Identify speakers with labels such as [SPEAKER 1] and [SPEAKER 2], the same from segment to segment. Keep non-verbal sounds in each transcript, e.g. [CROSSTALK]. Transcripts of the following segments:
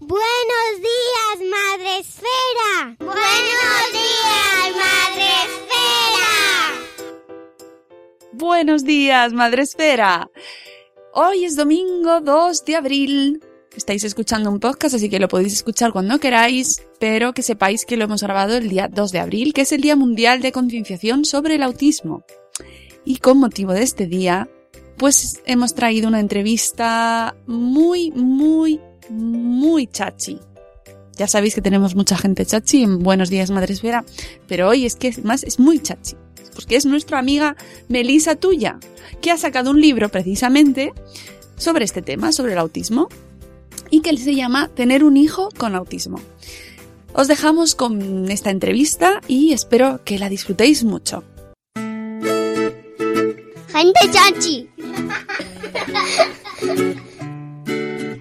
[SPEAKER 1] Buenos días, Madre Esfera. Buenos días, Madre Esfera.
[SPEAKER 2] Buenos días, Madre Esfera. Hoy es domingo 2 de abril. Estáis escuchando un podcast, así que lo podéis escuchar cuando queráis, pero que sepáis que lo hemos grabado el día 2 de abril, que es el Día Mundial de Concienciación sobre el Autismo. Y con motivo de este día, pues hemos traído una entrevista muy, muy, muy chachi. Ya sabéis que tenemos mucha gente chachi en Buenos Días Madre Esfera, pero hoy es que más es muy chachi, porque es nuestra amiga Melisa Tuya, que ha sacado un libro precisamente sobre este tema, sobre el autismo, y que se llama Tener un hijo con autismo. Os dejamos con esta entrevista y espero que la disfrutéis mucho.
[SPEAKER 1] Gente chachi. [LAUGHS]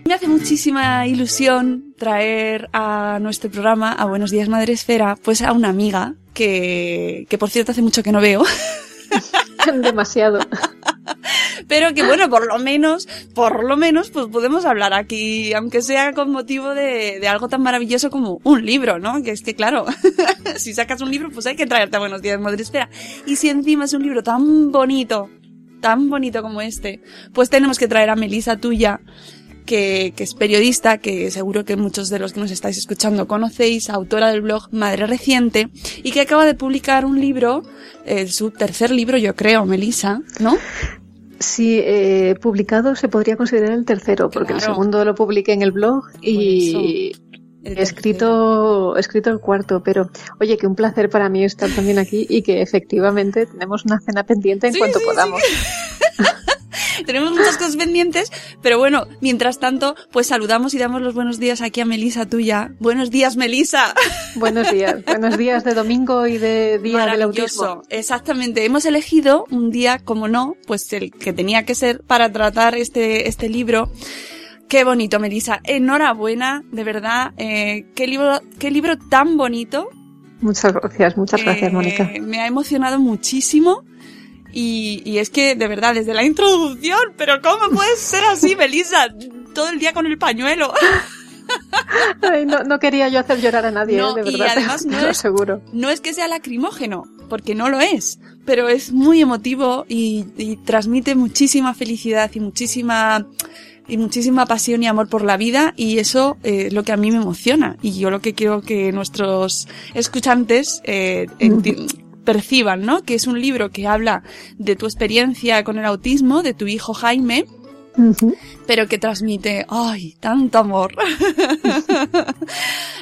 [SPEAKER 2] Me hace muchísima ilusión traer a nuestro programa, a Buenos Días Madre Esfera, pues a una amiga que, que por cierto hace mucho que no veo. [LAUGHS]
[SPEAKER 3] Demasiado.
[SPEAKER 2] Pero que bueno, por lo menos, por lo menos, pues podemos hablar aquí, aunque sea con motivo de, de algo tan maravilloso como un libro, ¿no? Que es que claro, [LAUGHS] si sacas un libro, pues hay que traerte a Buenos Días Madre Esfera. Y si encima es un libro tan bonito, tan bonito como este, pues tenemos que traer a Melisa tuya, que, que, es periodista, que seguro que muchos de los que nos estáis escuchando conocéis, autora del blog Madre Reciente, y que acaba de publicar un libro, eh, su tercer libro, yo creo, Melisa, ¿no?
[SPEAKER 3] Sí, eh, publicado se podría considerar el tercero, porque
[SPEAKER 2] Claro.
[SPEAKER 3] el segundo lo publiqué en el blog y he escrito, he escrito el cuarto, pero oye, que un placer para mí estar también aquí y que efectivamente tenemos una cena pendiente en
[SPEAKER 2] Sí,
[SPEAKER 3] cuanto
[SPEAKER 2] sí,
[SPEAKER 3] podamos. [LAUGHS] [LAUGHS]
[SPEAKER 2] Tenemos muchas cosas pendientes, pero bueno, mientras tanto, pues saludamos y damos los buenos días aquí a Melisa tuya. Buenos días, Melisa. [LAUGHS]
[SPEAKER 3] Buenos días, buenos días de domingo y de día del autismo.
[SPEAKER 2] Exactamente. Hemos elegido un día, como no, pues el que tenía que ser para tratar este, este libro. Qué bonito, Melisa. Enhorabuena, de verdad. Eh, qué libro, qué libro tan bonito.
[SPEAKER 3] Muchas gracias, muchas gracias,
[SPEAKER 2] Eh,
[SPEAKER 3] Mónica.
[SPEAKER 2] Me ha emocionado muchísimo. Y, y es que, de verdad, desde la introducción, pero ¿cómo puedes ser así, Melissa? Todo el día con el pañuelo. [LAUGHS]
[SPEAKER 3] Ay, no, no quería yo hacer llorar a nadie,
[SPEAKER 2] No,
[SPEAKER 3] eh, de
[SPEAKER 2] y
[SPEAKER 3] verdad,
[SPEAKER 2] además [LAUGHS]
[SPEAKER 3] te
[SPEAKER 2] no es-
[SPEAKER 3] aseguro.
[SPEAKER 2] No es que sea lacrimógeno, porque no lo es, pero es muy emotivo y, y transmite muchísima felicidad y muchísima y muchísima pasión y amor por la vida y eso eh, es lo que a mí me emociona y yo lo que quiero que nuestros escuchantes eh, [LAUGHS] perciban, ¿no? Que es un libro que habla de tu experiencia con el autismo, de tu hijo Jaime, pero que transmite, ay, tanto amor. [LAUGHS]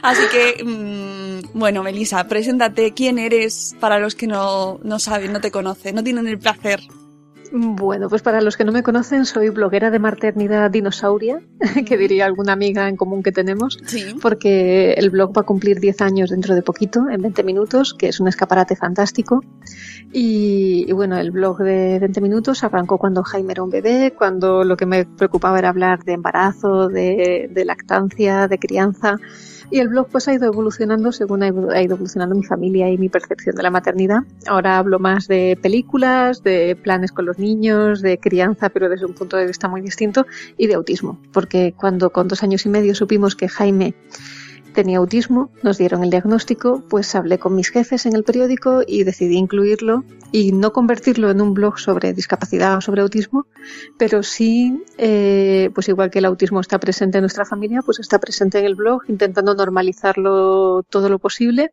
[SPEAKER 2] Así que, mm, bueno, Melissa, preséntate quién eres para los que no, no saben, no te conocen, no tienen el placer.
[SPEAKER 3] Bueno, pues para los que no me conocen, soy bloguera de maternidad dinosauria, [LAUGHS] que diría alguna amiga en común que tenemos,
[SPEAKER 2] Sí.
[SPEAKER 3] porque el blog va a cumplir 10 años dentro de poquito, en 20 minutos, que es un escaparate fantástico. Y, y bueno, el blog de 20 minutos arrancó cuando Jaime era un bebé, cuando lo que me preocupaba era hablar de embarazo, de, de lactancia, de crianza. Y el blog pues ha ido evolucionando según ha ido evolucionando mi familia y mi percepción de la maternidad. Ahora hablo más de películas, de planes con los niños, de crianza, pero desde un punto de vista muy distinto, y de autismo. Porque cuando con dos años y medio supimos que Jaime tenía autismo, nos dieron el diagnóstico, pues hablé con mis jefes en el periódico y decidí incluirlo y no convertirlo en un blog sobre discapacidad o sobre autismo, pero sí, eh, pues igual que el autismo está presente en nuestra familia, pues está presente en el blog, intentando normalizarlo todo lo posible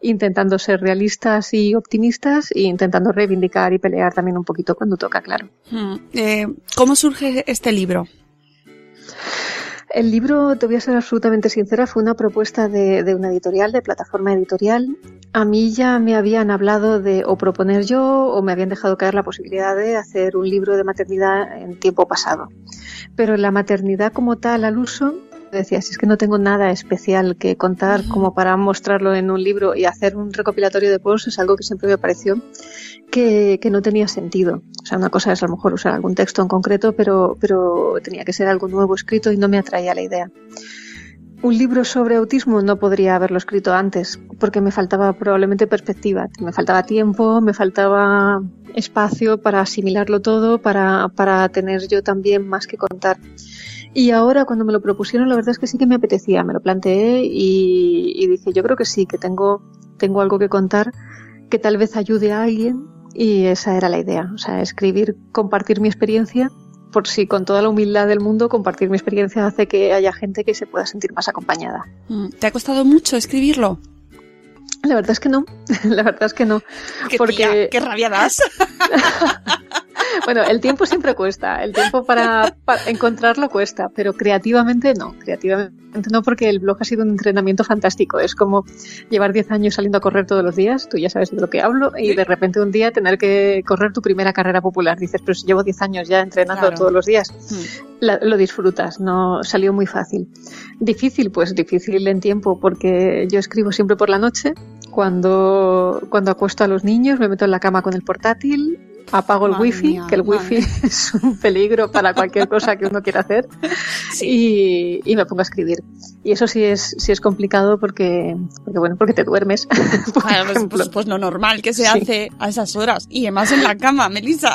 [SPEAKER 3] intentando ser realistas y optimistas e intentando reivindicar y pelear también un poquito cuando toca, claro.
[SPEAKER 2] Hmm. Eh, ¿Cómo surge este libro?
[SPEAKER 3] El libro, te voy a ser absolutamente sincera, fue una propuesta de, una editorial, de plataforma editorial. A mí ya me habían hablado de o proponer yo o me habían dejado caer la posibilidad de hacer un libro de maternidad en tiempo pasado. Pero la maternidad como tal al uso decía, si es que no tengo nada especial que contar como para mostrarlo en un libro y hacer un recopilatorio de posts es algo que siempre me pareció que, que, no tenía sentido. O sea, una cosa es a lo mejor usar algún texto en concreto, pero, pero tenía que ser algo nuevo escrito y no me atraía la idea. Un libro sobre autismo no podría haberlo escrito antes, porque me faltaba probablemente perspectiva, me faltaba tiempo, me faltaba espacio para asimilarlo todo, para, para tener yo también más que contar. Y ahora cuando me lo propusieron, la verdad es que sí que me apetecía, me lo planteé y, y dije, yo creo que sí, que tengo, tengo algo que contar que tal vez ayude a alguien y esa era la idea, o sea, escribir, compartir mi experiencia, por si con toda la humildad del mundo compartir mi experiencia hace que haya gente que se pueda sentir más acompañada.
[SPEAKER 2] ¿Te ha costado mucho escribirlo?
[SPEAKER 3] La verdad es que no, [LAUGHS] la verdad es que no.
[SPEAKER 2] ¿Qué, porque... Tía, qué rabia das. [LAUGHS]
[SPEAKER 3] bueno, el tiempo siempre cuesta, el tiempo para, para, encontrarlo cuesta, pero creativamente no, creativamente no porque el blog ha sido un entrenamiento fantástico, es como llevar 10 años saliendo a correr todos los días, tú ya sabes de lo que hablo, y de repente un día tener que correr tu primera carrera popular, dices, pero si llevo 10 años ya entrenando claro. todos los días, la, lo disfrutas, no salió muy fácil. Difícil, pues difícil en tiempo, porque yo escribo siempre por la noche, cuando, cuando acuesto a los niños, me meto en la cama con el portátil, apago el
[SPEAKER 2] Madre
[SPEAKER 3] wifi,
[SPEAKER 2] mía,
[SPEAKER 3] que el wifi [LAUGHS] es un peligro para cualquier cosa que uno quiera hacer, y, y, me pongo a escribir. Y eso sí es, sí es complicado porque, porque bueno, porque te duermes. [LAUGHS]
[SPEAKER 2] Pues, pues, pues, lo normal que se
[SPEAKER 3] Sí.
[SPEAKER 2] hace a esas horas. Y además en la cama, Melissa.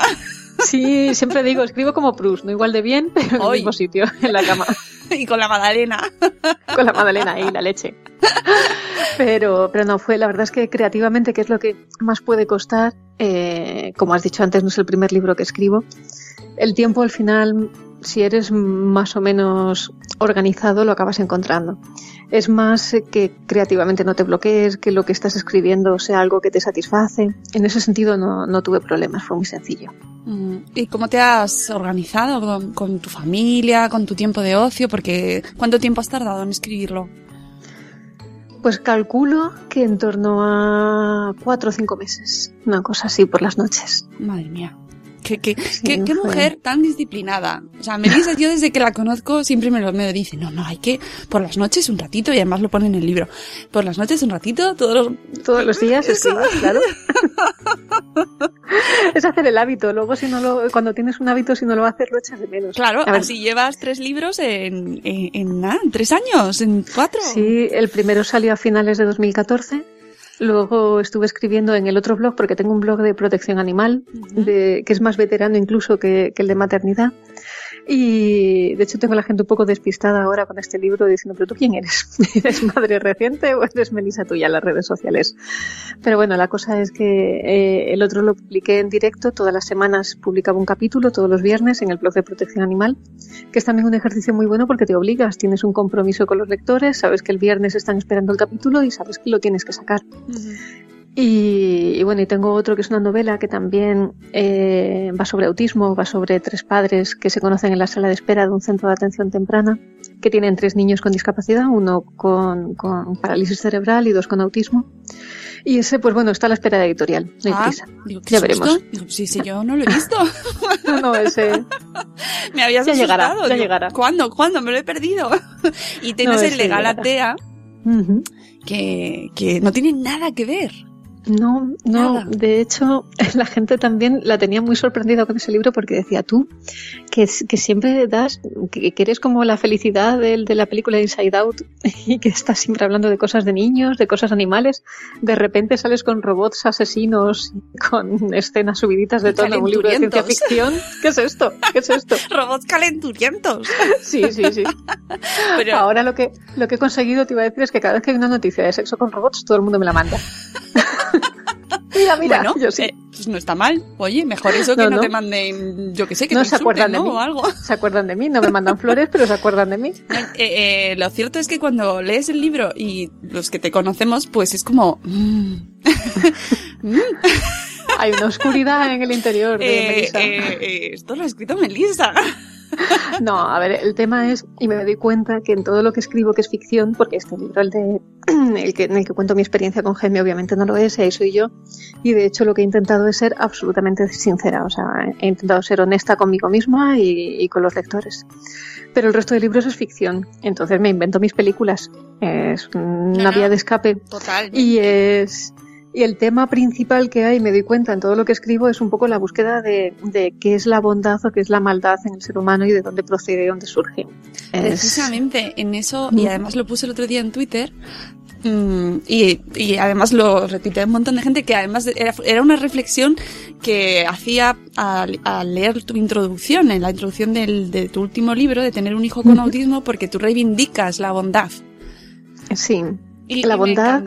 [SPEAKER 3] Sí, siempre digo, escribo como Proust, no igual de bien, pero en el mismo sitio, en la cama, [LAUGHS]
[SPEAKER 2] y con la magdalena.
[SPEAKER 3] con la magdalena y la leche. Pero, pero no, fue, la verdad es que creativamente, que es lo que más puede costar, eh, como has dicho antes, no es el primer libro que escribo, el tiempo al final, si eres más o menos organizado, lo acabas encontrando. Es más que creativamente no te bloquees, que lo que estás escribiendo sea algo que te satisface. En ese sentido no, no tuve problemas, fue muy sencillo.
[SPEAKER 2] Mm, ¿Y cómo te has organizado con, con tu familia, con tu tiempo de ocio? Porque ¿cuánto tiempo has tardado en escribirlo?
[SPEAKER 3] Pues calculo que en torno a cuatro o cinco meses, una cosa así por las noches.
[SPEAKER 2] Madre mía. ¿Qué, qué,
[SPEAKER 3] Sí, [LAUGHS]
[SPEAKER 2] qué, qué
[SPEAKER 3] fue.
[SPEAKER 2] mujer tan disciplinada? O sea, Melissa, yo desde que la conozco siempre me lo, me dice. No, no, hay que por las noches un ratito, y además lo pone en el libro. Por las noches un ratito, todos los...
[SPEAKER 3] Todos los días claro. [LAUGHS] es hacer el hábito. Luego, si no lo, cuando tienes un hábito, si no lo haces, lo echas de menos.
[SPEAKER 2] Claro, así llevas tres libros en, en, en en tres años, en cuatro.
[SPEAKER 3] Sí, el primero salió a finales de 2014. Luego estuve escribiendo en el otro blog, porque tengo un blog de protección animal, de, que es más veterano incluso que, que el de maternidad. Y de hecho tengo a la gente un poco despistada ahora con este libro diciendo, pero tú quién eres? [LAUGHS] ¿Eres madre reciente o eres Melissa tuya en las redes sociales? Pero bueno, la cosa es que eh, el otro lo publiqué en directo, todas las semanas publicaba un capítulo, todos los viernes en el blog de protección animal, que es también un ejercicio muy bueno porque te obligas, tienes un compromiso con los lectores, sabes que el viernes están esperando el capítulo y sabes que lo tienes que sacar. Y, y bueno, y tengo otro que es una novela que también eh, va sobre autismo, va sobre tres padres que se conocen en la sala de espera de un centro de atención temprana, que tienen tres niños con discapacidad, uno con, con parálisis cerebral y dos con autismo. Y ese, pues bueno, está a la espera de editorial, no hay
[SPEAKER 2] Ah,
[SPEAKER 3] prisa.
[SPEAKER 2] digo, ¿qué
[SPEAKER 3] Ya
[SPEAKER 2] susto?
[SPEAKER 3] veremos.
[SPEAKER 2] Digo, sí, sí, yo no lo he visto. [LAUGHS]
[SPEAKER 3] No, no, ese... [LAUGHS]
[SPEAKER 2] Me habías
[SPEAKER 3] Ya llegará, ya
[SPEAKER 2] Digo,
[SPEAKER 3] llegará.
[SPEAKER 2] ¿Cuándo? ¿Cuándo? Me lo he perdido. [LAUGHS] y tienes
[SPEAKER 3] No,
[SPEAKER 2] el legal atea
[SPEAKER 3] Ujú.
[SPEAKER 2] que, que no tiene nada que ver.
[SPEAKER 3] No, no, de hecho [LAUGHS] la gente también la tenía muy sorprendida con ese libro porque decía tú que, que siempre das, que, eres como la felicidad de, de, la película Inside Out [LAUGHS] y que estás siempre hablando de cosas de niños, de cosas animales, de repente sales con robots asesinos, con escenas subiditas de todo un libro de ciencia ficción. ¿Qué es esto? ¿Qué es esto? [LAUGHS]
[SPEAKER 2] robots calenturientos. [LAUGHS]
[SPEAKER 3] Sí, sí, sí. Pero... Ahora lo que, lo que he conseguido, te iba a decir, es que cada vez que hay una noticia de sexo con robots, todo el mundo me la manda. Mira, mira,
[SPEAKER 2] bueno, yo sí. Eh, pues no está mal. Oye, mejor eso que no, te manden, yo qué sé, que no se acuerdan de mí. O algo. [LAUGHS]
[SPEAKER 3] Se acuerdan de mí, no me mandan flores, pero se acuerdan de mí.
[SPEAKER 2] Eh, eh, lo cierto es que cuando lees el libro y los que te conocemos, pues es como... Mm. [LAUGHS]
[SPEAKER 3] Hay una oscuridad en el interior de Melissa.
[SPEAKER 2] esto lo ha escrito Melissa. [LAUGHS]
[SPEAKER 3] No, a ver, el tema es, y me doy cuenta que en todo lo que escribo que es ficción, porque este libro, el de [CLEARS THROAT] el que, en el que cuento mi experiencia con Jaime, obviamente no lo es, ahí soy yo, y de hecho lo que he intentado es ser absolutamente sincera, o sea, he intentado ser honesta conmigo misma y, con los lectores. Pero el resto de libros es ficción, entonces me invento mis películas, es una vía de escape.
[SPEAKER 2] Total.
[SPEAKER 3] Y es, y el tema principal que hay, me doy cuenta en todo lo que escribo, es un poco la búsqueda de, qué es la bondad o qué es la maldad en el ser humano y de dónde procede y dónde surge.
[SPEAKER 2] Precisamente en eso, y además lo puse el otro día en Twitter, mm, y, además lo repite un montón de gente que además era, una reflexión que hacía al, leer tu introducción, en la introducción de tu último libro, de tener un hijo con autismo, porque tú reivindicas la bondad.
[SPEAKER 3] Sí, y, la bondad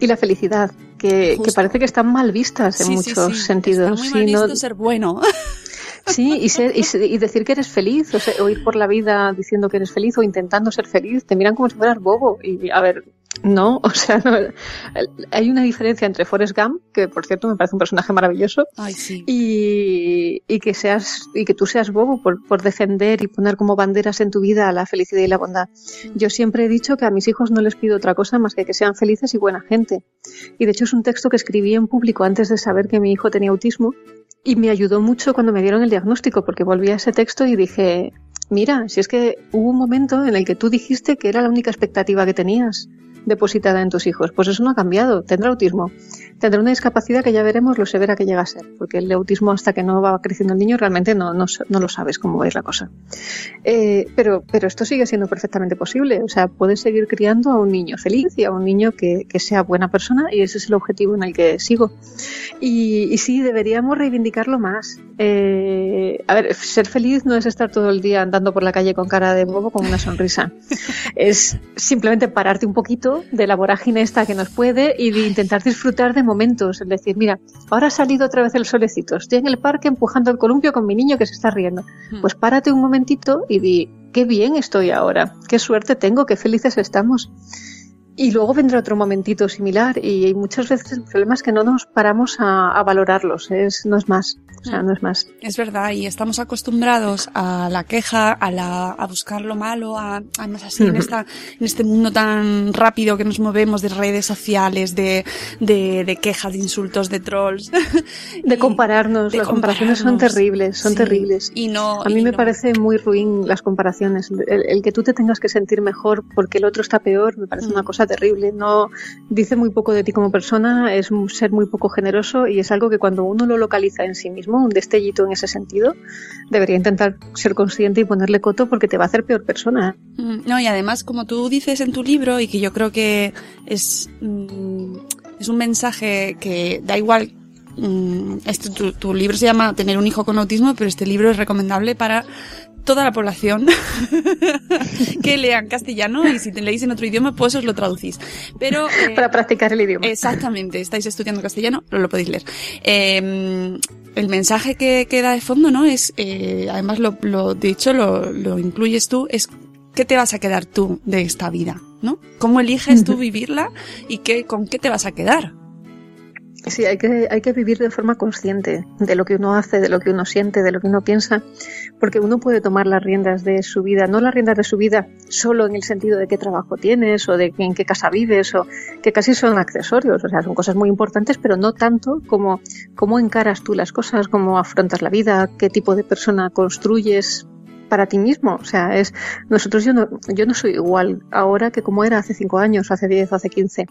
[SPEAKER 3] y la felicidad, que, parece que están mal vistas en muchos sentidos.
[SPEAKER 2] Está muy mal ser bueno. [LAUGHS]
[SPEAKER 3] Sí, y, ser, y, decir que eres feliz, o, ir por la vida diciendo que eres feliz o intentando ser feliz, te miran como si fueras bobo. Y a ver, no, [LAUGHS] o sea, no, hay una diferencia entre Forrest Gump, que por cierto me parece un personaje maravilloso, y, y, que seas y que tú seas bobo por, por, defender y poner como banderas en tu vida la felicidad y la bondad. Mm. Yo siempre he dicho que a mis hijos no les pido otra cosa más que que sean felices y buena gente. Y de hecho es un texto que escribí en público antes de saber que mi hijo tenía autismo y me ayudó mucho cuando me dieron el diagnóstico porque volví a ese texto y dije, mira, si es que hubo un momento en el que tú dijiste que era la única expectativa que tenías depositada en tus hijos. Pues eso no ha cambiado. Tendrá autismo. Tendrá una discapacidad que ya veremos lo severa que llega a ser. Porque el autismo hasta que no va creciendo el niño realmente no, no, lo sabes cómo va a ir la cosa. Eh, pero, pero esto sigue siendo perfectamente posible. O sea, puedes seguir criando a un niño feliz y a un niño que, que sea buena persona y ese es el objetivo en el que sigo. Y, y sí, deberíamos reivindicarlo más. Eh, a ver, ser feliz no es estar todo el día andando por la calle con cara de bobo con una sonrisa. [LAUGHS] es simplemente pararte un poquito de la vorágine esta que nos puede y de intentar disfrutar de momentos. Es decir, mira, ahora ha salido otra vez el solecito, estoy en el parque empujando el columpio con mi niño que se está riendo. Hmm. Pues párate un momentito y di, qué bien estoy ahora, qué suerte tengo, qué felices estamos. Y luego vendrá otro momentito similar y muchas veces el problema es que no nos paramos a, valorarlos, es, no es más. O sea, no es más.
[SPEAKER 2] Es verdad, y estamos acostumbrados a la queja, a, la, a buscar lo malo, a, además así en, esta, en este mundo tan rápido que nos movemos de redes sociales, de, de, de quejas, de insultos, de trolls.
[SPEAKER 3] De [LAUGHS] compararnos, las comparaciones son terribles, son terribles.
[SPEAKER 2] Y no,
[SPEAKER 3] a mí me parece muy ruin las comparaciones. El, que tú te tengas que sentir mejor porque el otro está peor me parece una mm. cosa terrible. No dice muy poco de ti como persona, es ser muy poco generoso y es algo que cuando uno lo localiza en sí mismo, un destellito en ese sentido, debería intentar ser consciente y ponerle coto porque te va a hacer peor persona.
[SPEAKER 2] Mm, no, y además, como tú dices en tu libro, y que yo creo que es, mm, es un mensaje que da igual este, tu, tu, libro se llama Tener un hijo con autismo, pero este libro es recomendable para toda la población [LAUGHS] que lean castellano y si te leéis en otro idioma, pues os lo traducís. Pero, [LAUGHS]
[SPEAKER 3] eh, Para practicar el idioma.
[SPEAKER 2] Exactamente, estáis estudiando castellano, lo, lo podéis leer. Eh, el mensaje que, que, da de fondo, ¿no? Es, eh, además lo, lo dicho, lo, lo incluyes tú, es ¿qué te vas a quedar tú de esta vida? ¿No? ¿Cómo eliges tú vivirla y qué, con qué te vas a quedar?
[SPEAKER 3] Sí, hay que, hay que vivir de forma consciente de lo que uno hace, de lo que uno siente, de lo que uno piensa, porque uno puede tomar las riendas de su vida, no las riendas de su vida solo en el sentido de qué trabajo tienes o de en qué casa vives o que casi son accesorios, o sea, son cosas muy importantes, pero no tanto como cómo encaras tú las cosas, cómo afrontas la vida, qué tipo de persona construyes para ti mismo. O sea, es nosotros yo no, yo no soy igual ahora que como era hace 5 años, hace 10, hace 15.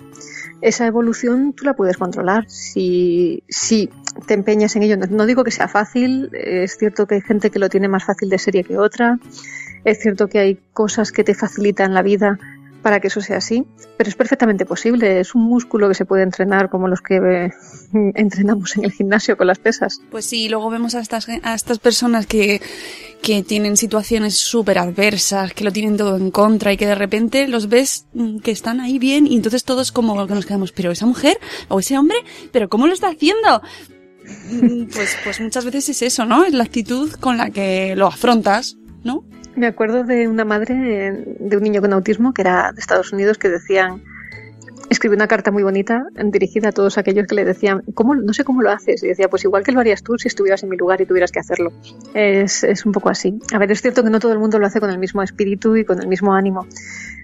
[SPEAKER 3] Esa evolución tú la puedes controlar si, si te empeñas en ello. No, digo que sea fácil, es cierto que hay gente que lo tiene más fácil de serie que otra, es cierto que hay cosas que te facilitan la vida para que eso sea así, pero es perfectamente posible. Es un músculo que se puede entrenar como los que eh, [LAUGHS] entrenamos en el gimnasio con las pesas.
[SPEAKER 2] Pues sí, luego vemos a estas, a estas personas que, que tienen situaciones súper adversas, que lo tienen todo en contra y que de repente los ves mm, que están ahí bien y entonces todos como que nos quedamos, pero esa mujer o ese hombre, pero ¿cómo lo está haciendo? Mm, pues, pues muchas veces es eso, ¿no? Es la actitud con la que lo afrontas, ¿no?
[SPEAKER 3] Me acuerdo de una madre de un niño con autismo que era de Estados Unidos que decían, escribió una carta muy bonita dirigida a todos aquellos que le decían, ¿cómo, no sé cómo lo haces. Y decía, pues igual que lo harías tú si estuvieras en mi lugar y tuvieras que hacerlo. Es, es un poco así. A ver, es cierto que no todo el mundo lo hace con el mismo espíritu y con el mismo ánimo.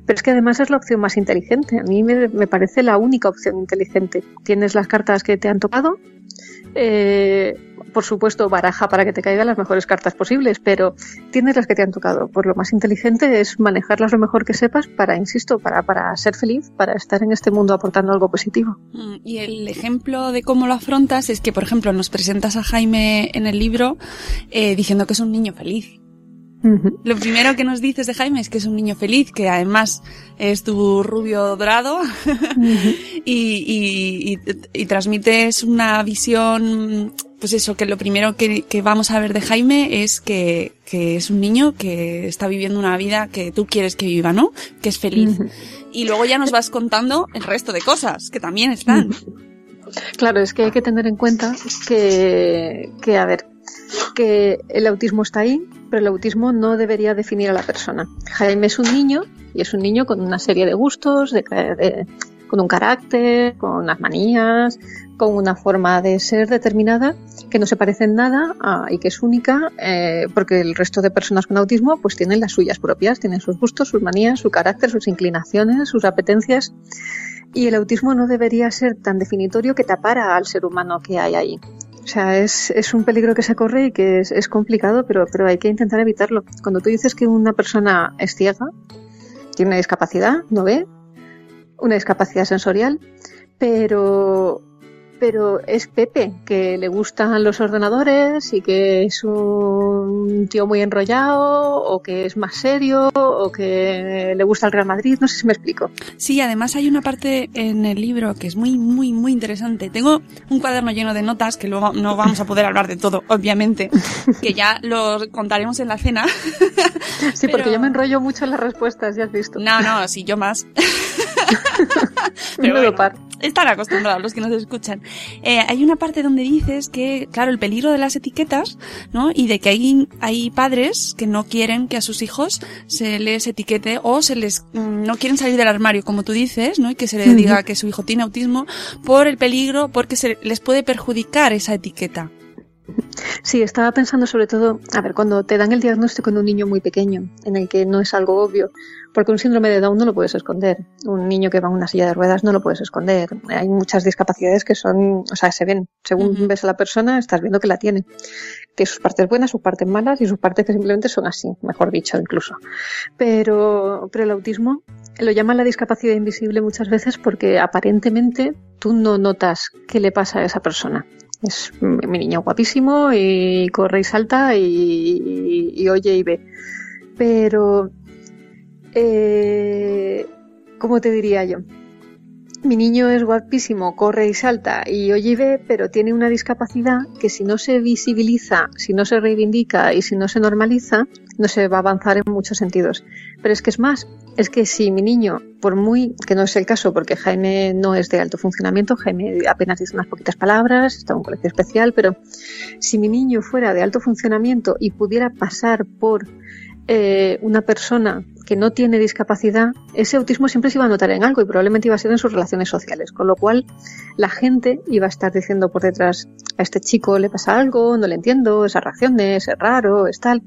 [SPEAKER 3] Pero es que además es la opción más inteligente. A mí me, me parece la única opción inteligente. Tienes las cartas que te han tocado, eh, por supuesto, baraja para que te caigan las mejores cartas posibles, pero tienes las que te han tocado. Pues lo más inteligente es manejarlas lo mejor que sepas para, insisto, para, para ser feliz, para estar en este mundo aportando algo positivo.
[SPEAKER 2] Mm, y el ejemplo de cómo lo afrontas es que, por ejemplo, nos presentas a Jaime en el libro eh, diciendo que es un niño feliz. Lo primero que nos dices de Jaime es que es un niño feliz, que además es tu rubio dorado [LAUGHS] y, y, transmites una visión, pues eso, que lo primero que, vamos a ver de Jaime es que, que, es un niño que está viviendo una vida que tú quieres que viva, ¿no? Que es feliz. Y luego ya nos vas contando el resto de cosas que también están.
[SPEAKER 3] Claro, es que hay que tener en cuenta que, que a ver, que el autismo está ahí, pero el autismo no debería definir a la persona. Jaime es un niño y es un niño con una serie de gustos, con un carácter, con unas manías, con una forma de ser determinada que no se parece en nada y que es única eh, porque el resto de personas con autismo pues tienen las suyas propias, tienen sus gustos, sus manías, su carácter, sus inclinaciones, sus apetencias y el autismo no debería ser tan definitorio que tapara al ser humano que hay ahí. O sea, es, es un peligro que se corre y que es, es complicado, pero, pero hay que intentar evitarlo. Cuando tú dices que una persona es ciega, tiene una discapacidad, no ve, una discapacidad sensorial, pero pero es Pepe, que le gustan los ordenadores y que es un tío muy enrollado o que es más serio o que le gusta el Real Madrid, no sé si me explico.
[SPEAKER 2] Sí, además hay una parte en el libro que es muy, muy, muy interesante. Tengo un cuaderno lleno de notas que luego no vamos a poder hablar de todo, [LAUGHS] obviamente, que ya lo contaremos en la cena.
[SPEAKER 3] Sí, porque yo me enrollo mucho en las respuestas, ya has visto.
[SPEAKER 2] No, no, sí, yo más. [LAUGHS] [LAUGHS] Pero están acostumbrados los que nos escuchan. Eh, hay una parte donde dices que, claro, el peligro de las etiquetas, ¿no? Y de que hay, hay padres que no quieren que a sus hijos se les etiquete o se les, mm, no quieren salir del armario, como tú dices, ¿no? Y que se le diga que su hijo tiene autismo por el peligro, porque se les puede perjudicar esa etiqueta.
[SPEAKER 3] Sí, estaba pensando sobre todo, a ver, cuando te dan el diagnóstico en un niño muy pequeño, en el que no es algo obvio, porque un síndrome de Down no lo puedes esconder, un niño que va en una silla de ruedas no lo puedes esconder, hay muchas discapacidades que son, o sea, se ven, según ves a la persona, estás viendo que la tiene. Tiene sus partes buenas, sus partes malas y sus partes que simplemente son así, mejor dicho, incluso. Pero, pero el autismo lo llaman la discapacidad invisible muchas veces porque aparentemente tú no notas qué le pasa a esa persona. Es mi niño guapísimo y corre y salta y, oye y ve. Pero, eh, ¿cómo te diría yo? Mi niño es guapísimo, corre y salta y oye y ve, pero tiene una discapacidad que si no se visibiliza, si no se reivindica y si no se normaliza, no se va a avanzar en muchos sentidos. Pero es que es más, es que si mi niño, por muy, que no es el caso porque Jaime no es de alto funcionamiento, Jaime apenas dice unas poquitas palabras, está en un colegio especial, pero si mi niño fuera de alto funcionamiento y pudiera pasar por eh, una persona que no tiene discapacidad, ese autismo siempre se iba a notar en algo y probablemente iba a ser en sus relaciones sociales, con lo cual la gente iba a estar diciendo por detrás a este chico le pasa algo, no le entiendo, esas reacciones, es raro, es tal.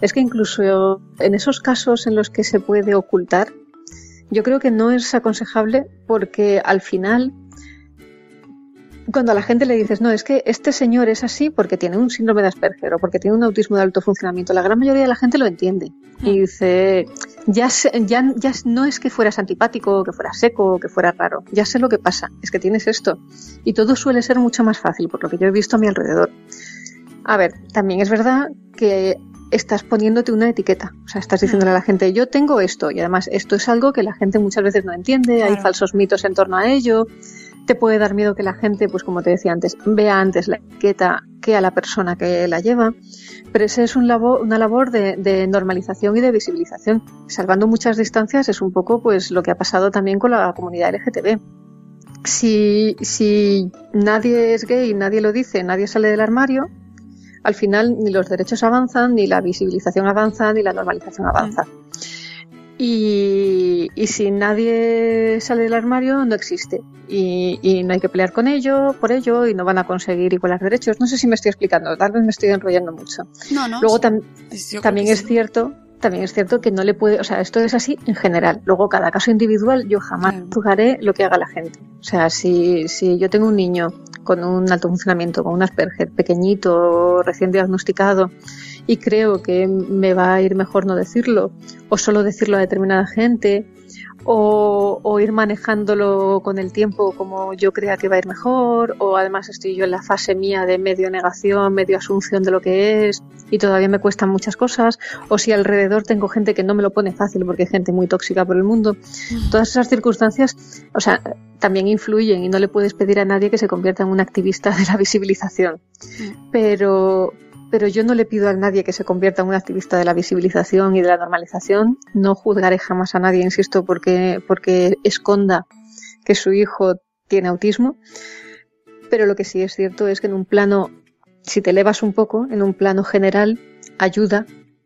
[SPEAKER 3] Es que incluso en esos casos en los que se puede ocultar, yo creo que no es aconsejable porque al final cuando a la gente le dices, no, es que este señor es así porque tiene un síndrome de Asperger o porque tiene un autismo de alto funcionamiento, la gran mayoría de la gente lo entiende. Y
[SPEAKER 2] Mm.
[SPEAKER 3] dice, ya, sé- ya, ya no es que fueras antipático, que fueras seco, que fueras raro, ya sé lo que pasa, es que tienes esto. Y todo suele ser mucho más fácil, por lo que yo he visto a mi alrededor. A ver, también es verdad que estás poniéndote una etiqueta. O sea, estás diciéndole a la gente, yo tengo esto. Y además, esto es algo que la gente muchas veces no entiende, hay falsos mitos en torno a ello. Te puede dar miedo que la gente, pues como te decía antes, vea antes la etiqueta que a la persona que la lleva. Pero esa es una labor de, normalización y de visibilización. Salvando muchas distancias es un poco pues lo que ha pasado también con la comunidad LGTB. Si, si nadie es gay, nadie lo dice, nadie sale del armario, al final ni los derechos avanzan, ni la visibilización avanza, ni la normalización avanza. Y, y si nadie sale del armario, no existe. Y, y no hay que pelear con ello, por ello, y no van a conseguir igualar derechos. No sé si me estoy explicando, tal vez me estoy enrollando mucho.
[SPEAKER 2] No, no.
[SPEAKER 3] Luego
[SPEAKER 2] sí.
[SPEAKER 3] tam- también es
[SPEAKER 2] sí.
[SPEAKER 3] cierto, también es cierto que no le puede, o sea, esto es así en general. Luego cada caso individual yo jamás
[SPEAKER 2] Claro.
[SPEAKER 3] juzgaré lo que haga la gente. O sea, si, si yo tengo un niño con un alto funcionamiento, con un Asperger pequeñito, recién diagnosticado, y creo que me va a ir mejor no decirlo, o solo decirlo a determinada gente, o, o ir manejándolo con el tiempo como yo crea que va a ir mejor, o además estoy yo en la fase mía de medio negación, medio asunción de lo que es, y todavía me cuestan muchas cosas, o si alrededor tengo gente que no me lo pone fácil porque hay gente muy tóxica por el mundo. Todas esas circunstancias, o sea, también influyen y no le puedes pedir a nadie que se convierta en un activista de la [LAUGHS] visibilización. Pero, pero yo no le pido a nadie que se convierta en un activista de la visibilización y de la normalización. No juzgaré jamás a nadie, insisto, porque, porque esconda que su hijo tiene autismo. Pero lo que sí es cierto es que en un plano, si te elevas un poco, en un plano general, ayuda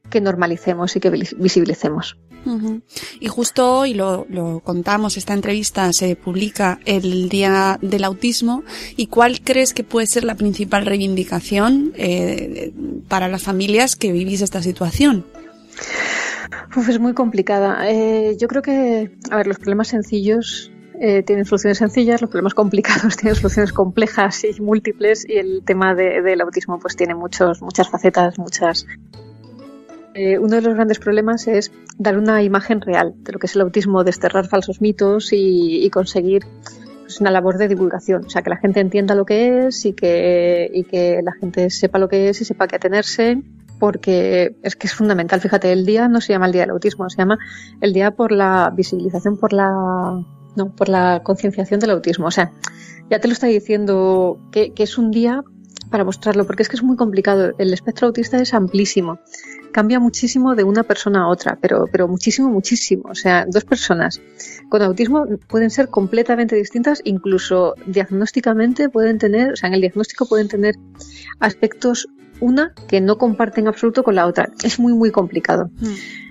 [SPEAKER 3] que normalicemos y que visibilicemos.
[SPEAKER 2] Ujú. Y justo hoy lo, lo contamos, esta entrevista se publica el Día del Autismo. ¿Y cuál crees que puede ser la principal reivindicación eh, para las familias que vivís esta situación?
[SPEAKER 3] Uf, es muy complicada. Eh, yo creo que, a ver, los problemas sencillos eh, tienen soluciones sencillas, los problemas complicados [LAUGHS] tienen soluciones complejas y múltiples, y el tema de, del autismo pues tiene muchos, muchas facetas, muchas. Eh, uno de los grandes problemas es dar una imagen real de lo que es el autismo, desterrar falsos mitos y, conseguir pues, una labor de divulgación, o sea, que la gente entienda lo que es y que, la gente sepa lo que es y sepa qué atenerse porque es que es fundamental. Fíjate, el día no se llama el día del autismo, se llama el día por la visibilización, por la no, por la concienciación del autismo. O sea, ya te lo está diciendo que, que, es un día para mostrarlo, porque es que es muy complicado. El espectro autista es amplísimo, cambia muchísimo de una persona a otra, pero, pero muchísimo, muchísimo. O sea, dos personas con autismo pueden ser completamente distintas, incluso diagnósticamente pueden tener, o sea, en el diagnóstico pueden tener aspectos una que no comparten en absoluto con la otra. Es muy, muy complicado. Mm.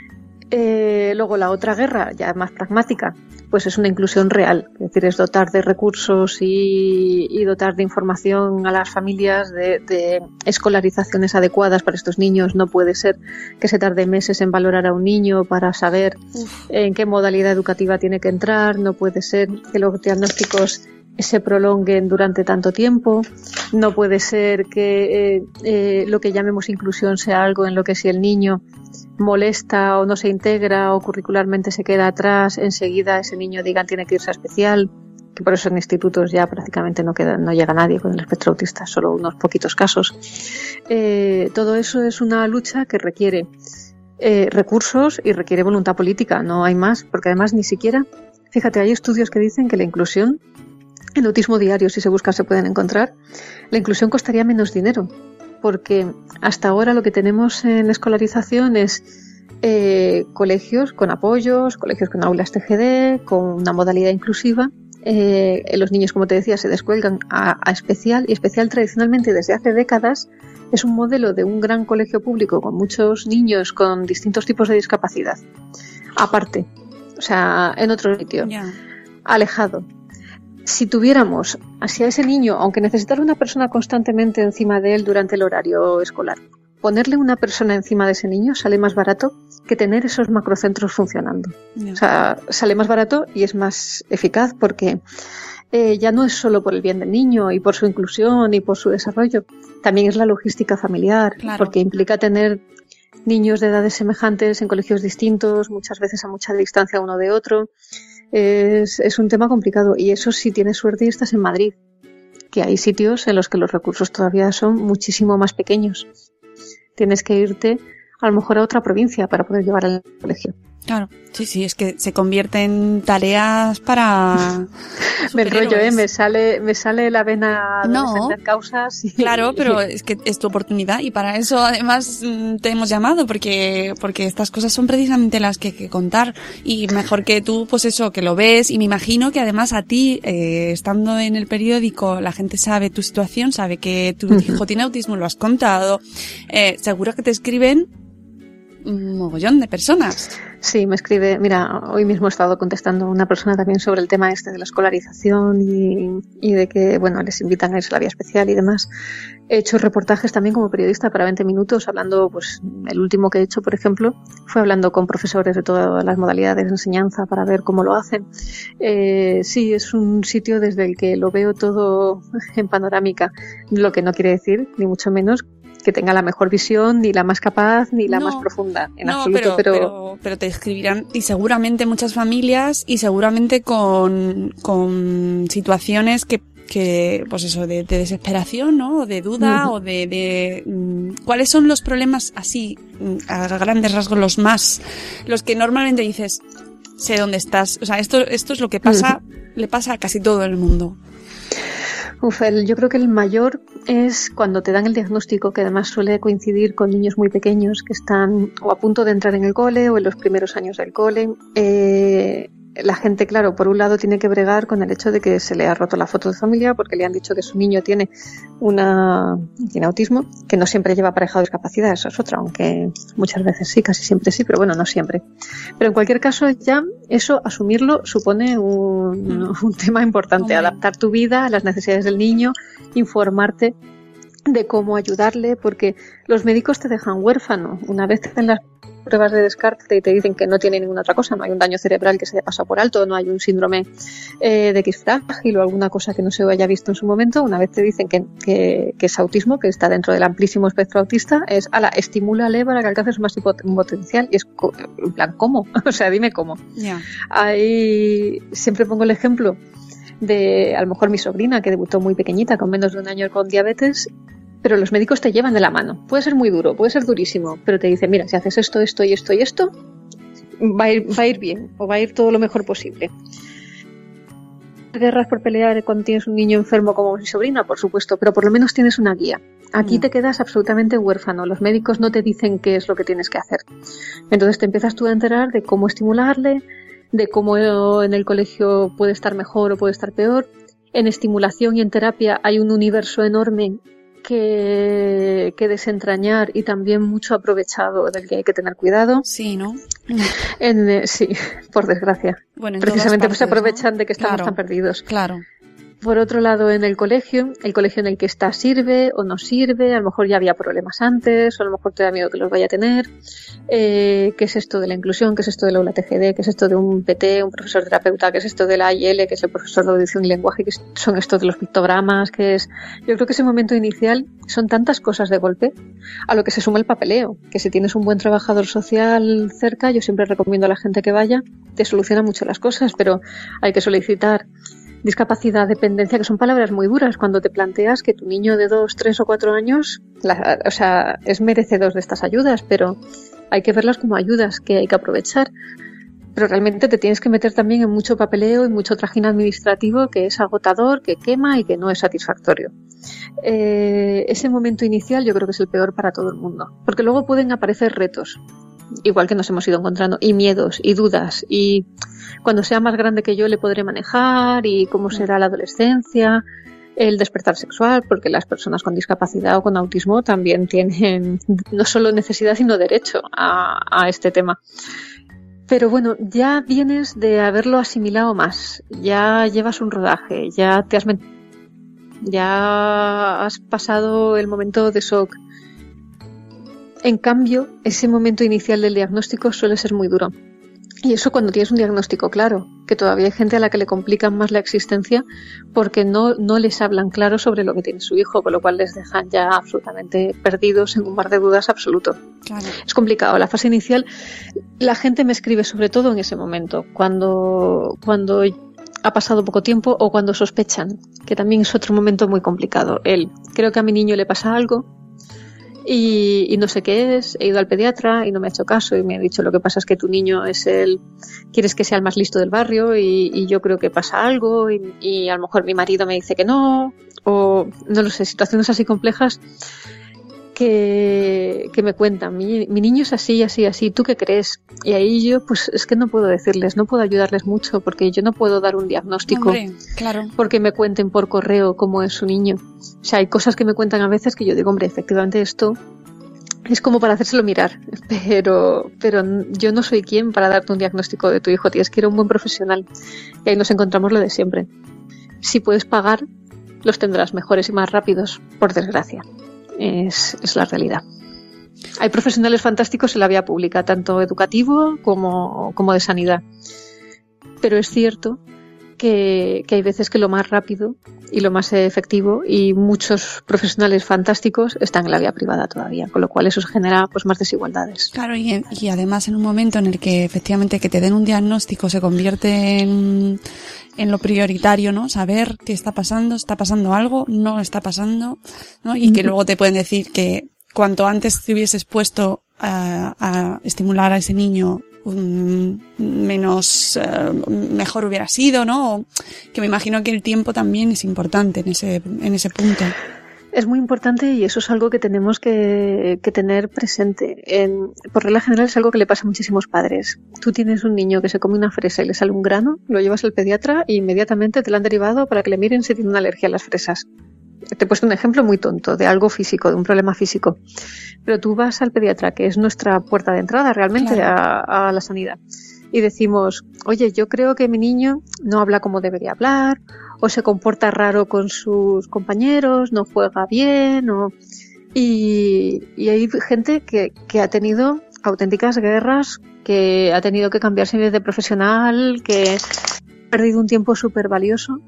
[SPEAKER 3] Eh, luego la otra guerra, ya más pragmática, pues es una inclusión real. Es decir, es dotar de recursos y, y dotar de información a las familias, de, de, escolarizaciones adecuadas para estos niños. No puede ser que se tarde meses en valorar a un niño para saber Uf. en qué modalidad educativa tiene que entrar. No puede ser que los diagnósticos se prolonguen durante tanto tiempo. No puede ser que eh, eh, lo que llamemos inclusión sea algo en lo que si el niño molesta o no se integra o curricularmente se queda atrás, enseguida ese niño digan tiene que irse a especial, que por eso en institutos ya prácticamente no queda, no llega nadie con el espectro autista, solo unos poquitos casos. Eh, todo eso es una lucha que requiere eh, recursos y requiere voluntad política, no hay más, porque además ni siquiera, fíjate, hay estudios que dicen que la inclusión en autismo diario, si se busca, se pueden encontrar, la inclusión costaría menos dinero, porque hasta ahora lo que tenemos en escolarización es eh, colegios con apoyos, colegios con aulas TGD, con una modalidad inclusiva. Eh, los niños, como te decía, se descuelgan a, a, especial y especial tradicionalmente desde hace décadas es un modelo de un gran colegio público con muchos niños con distintos tipos de discapacidad. Aparte, o sea, en otro sitio,
[SPEAKER 2] yeah.
[SPEAKER 3] alejado, si tuviéramos hacia ese niño, aunque necesitara una persona constantemente encima de él durante el horario escolar, ponerle una persona encima de ese niño sale más barato que tener esos macrocentros funcionando.
[SPEAKER 2] Yeah.
[SPEAKER 3] O sea, sale más barato y es más eficaz porque eh, ya no es solo por el bien del niño y por su inclusión y por su desarrollo, también es la logística familiar, porque implica tener niños de edades semejantes en colegios distintos, muchas veces a mucha distancia uno de otro. Es, es un tema complicado y eso si tienes suerte y estás en Madrid, que hay sitios en los que los recursos todavía son muchísimo más pequeños. Tienes que irte a lo mejor a otra provincia para poder llevar al colegio.
[SPEAKER 2] Claro, sí, sí, es que se convierte en tareas para. [LAUGHS]
[SPEAKER 3] me enrollo, ¿eh? Me sale, me sale la vena de
[SPEAKER 2] No.
[SPEAKER 3] defender causas. y-
[SPEAKER 2] Claro, pero [LAUGHS] es que es tu oportunidad y para eso además mm, te hemos llamado porque porque estas cosas son precisamente las que hay que contar y mejor que tú pues eso que lo ves y me imagino que además a ti eh, estando en el periódico la gente sabe tu situación sabe que tu [LAUGHS] hijo tiene autismo lo has contado eh, seguro que te escriben un mogollón de personas
[SPEAKER 3] Sí, me escribe. Mira, hoy mismo he estado contestando a una persona también sobre el tema este de la escolarización y, de que, bueno, les invitan a irse a la vía especial y demás. He hecho reportajes también como periodista para 20 minutos, hablando, pues, el último que he hecho, por ejemplo, fue hablando con profesores de todas las modalidades de enseñanza para ver cómo lo hacen. Eh, sí, es un sitio desde el que lo veo todo en panorámica, lo que no quiere decir, ni mucho menos, que tenga la mejor visión, ni la más capaz, ni la
[SPEAKER 2] No,
[SPEAKER 3] más profunda, en
[SPEAKER 2] no,
[SPEAKER 3] absoluto,
[SPEAKER 2] pero, pero, pero te escribirán y seguramente muchas familias y seguramente con, con situaciones que, que pues eso, de, de desesperación, ¿no? O de duda o de, de mm, cuáles son los problemas así, mm, a grandes rasgos, los más, los que normalmente dices, sé dónde estás. O sea, esto, esto es lo que pasa, le pasa a casi todo el mundo.
[SPEAKER 3] Uf, yo creo que el mayor es cuando te dan el diagnóstico, que además suele coincidir con niños muy pequeños que están o a punto de entrar en el cole o en los primeros años del cole. Eh, la gente, claro, por un lado tiene que bregar con el hecho de que se le ha roto la foto de familia porque le han dicho que su niño tiene una tiene autismo, que no siempre lleva aparejado discapacidad, eso es otra, aunque muchas veces sí, casi siempre sí, pero bueno, no siempre. Pero en cualquier caso, ya eso, asumirlo, supone un, [LAUGHS] un tema importante, adaptar tu vida a las necesidades del niño, informarte de cómo ayudarle, porque los médicos te dejan huérfano. Una vez hacen las pruebas de descarte y te dicen que no tiene ninguna otra cosa, no hay un daño cerebral que se haya pasado por alto, no hay un síndrome eh, de X frágil o alguna cosa que no se haya visto en su momento, una vez te dicen que, que- que es autismo, que está dentro del amplísimo espectro autista, es, ala, estimúlale para que alcance su máximo pot- potencial. Y es, en plan, ¿cómo? [LAUGHS] o sea, dime cómo. Ahí siempre pongo el ejemplo de a lo mejor mi sobrina que debutó muy pequeñita, con menos de un año con diabetes, pero los médicos te llevan de la mano. Puede ser muy duro, puede ser durísimo, pero te dicen, mira, si haces esto, esto y esto y esto, va a ir, va a ir bien o va a ir todo lo mejor posible. Guerras por pelear cuando tienes un niño enfermo como mi sobrina, por supuesto, pero por lo menos tienes una guía. Aquí
[SPEAKER 2] Mm.
[SPEAKER 3] te quedas absolutamente huérfano. Los médicos no te dicen qué es lo que tienes que hacer. Entonces te empiezas tú a enterar de cómo estimularle, de cómo en el colegio puede estar mejor o puede estar peor. En estimulación y en terapia hay un universo enorme que, que desentrañar y también mucho aprovechado del que hay que tener cuidado.
[SPEAKER 2] Sí, ¿no?
[SPEAKER 3] En, eh, sí, [LAUGHS] por desgracia.
[SPEAKER 2] Bueno,
[SPEAKER 3] Precisamente pues se aprovechan de que estamos
[SPEAKER 2] Claro.
[SPEAKER 3] tan perdidos.
[SPEAKER 2] Claro.
[SPEAKER 3] Por otro lado, en el colegio, el colegio en el que está sirve o no sirve, a lo mejor ya había problemas antes, o a lo mejor te da miedo que los vaya a tener. Eh, ¿Qué es esto de la inclusión? ¿Qué es esto del aula TGD? ¿Qué es esto de un PT, un profesor terapeuta? ¿Qué es esto de la AIL, que es el profesor de audición y lenguaje? ¿Qué son esto de los pictogramas? ¿Qué es? Yo creo que ese momento inicial son tantas cosas de golpe, a lo que se suma el papeleo, que si tienes un buen trabajador social cerca, yo siempre recomiendo a la gente que vaya, te soluciona mucho las cosas, pero hay que solicitar discapacidad, dependencia, que son palabras muy duras cuando te planteas que tu niño de dos, tres o cuatro años, la- o sea, es merecedor de estas ayudas, pero hay que verlas como ayudas que hay que aprovechar. Pero realmente te tienes que meter también en mucho papeleo y mucho trajín administrativo que es agotador, que quema y que no es satisfactorio. Eh, ese momento inicial yo creo que es el peor para todo el mundo, porque luego pueden aparecer retos, igual que nos hemos ido encontrando, y miedos, y dudas, y cuando sea más grande que yo le podré manejar, y cómo será la adolescencia, el despertar sexual, porque las personas con discapacidad o con autismo también [LAUGHS] tienen no solo necesidad, sino derecho a, a este tema. Pero bueno, ya vienes de haberlo asimilado más, ya llevas un rodaje, ya te has met- ya has pasado el momento de shock. En cambio, ese momento inicial del diagnóstico suele ser muy duro. Y eso cuando tienes un diagnóstico claro, que todavía hay gente a la que le complican más la existencia porque no, no les hablan claro sobre lo que tiene su hijo, con lo cual les dejan ya absolutamente perdidos en un mar de dudas absoluto. Es complicado. La fase inicial, la gente me escribe sobre todo en ese momento, cuando, cuando ha pasado poco tiempo o cuando sospechan, que también es otro momento muy complicado. Él, creo que a mi niño le pasa algo, y, no sé qué es. He ido al pediatra y no me ha hecho caso y me ha dicho lo que pasa es que tu niño es el, quieres que sea el más listo del barrio y, yo creo que pasa algo y, y, a lo mejor mi marido me dice que no o no lo sé, situaciones así complejas que, me cuentan, mi, niño es así, así, así, ¿tú qué crees? Y ahí yo, pues es que no puedo decirles, no puedo ayudarles mucho porque yo no puedo dar un diagnóstico.
[SPEAKER 2] claro.
[SPEAKER 3] Porque me cuenten por correo cómo es su niño. O sea, hay cosas que me cuentan a veces que yo digo, hombre, efectivamente esto es como para hacérselo mirar, [LAUGHS] pero, pero yo no soy quien para darte un diagnóstico de tu hijo, tienes que ir a un buen profesional. Y ahí nos encontramos lo de siempre. Si puedes pagar, los tendrás mejores y más rápidos, por desgracia es, la realidad. Hay profesionales fantásticos en la vía pública, tanto educativo como, como de sanidad. Pero es cierto que, hay veces que lo más rápido y lo más efectivo y muchos profesionales fantásticos están en la vía privada todavía, con lo cual eso genera pues más desigualdades.
[SPEAKER 2] Claro, y, y además en un momento en el que efectivamente que te den un diagnóstico se convierte en, en lo prioritario, ¿no? Saber qué está pasando, está pasando algo, no está pasando, ¿no? Y que luego te pueden decir que cuanto antes te hubieses puesto a, a estimular a ese niño menos eh, mejor hubiera sido, ¿no? que me imagino que el tiempo también es importante en ese en ese punto.
[SPEAKER 3] Es muy importante y eso es algo que tenemos que, tener presente. En, por regla general es algo que le pasa a muchísimos padres. Tú tienes un niño que se come una fresa y le sale un grano, lo llevas al pediatra e inmediatamente te lo han derivado para que le miren si tiene una alergia a las fresas. Te he puesto un ejemplo muy tonto de algo físico, de un problema físico. Pero tú vas al pediatra, que es nuestra puerta de entrada realmente a, a la sanidad y decimos, oye, yo creo que mi niño no habla como debería hablar, o se comporta raro con sus compañeros, no juega bien, o... y, hay gente que, que, ha tenido auténticas guerras, que ha tenido que cambiarse de profesional, que ha perdido un tiempo súper valioso,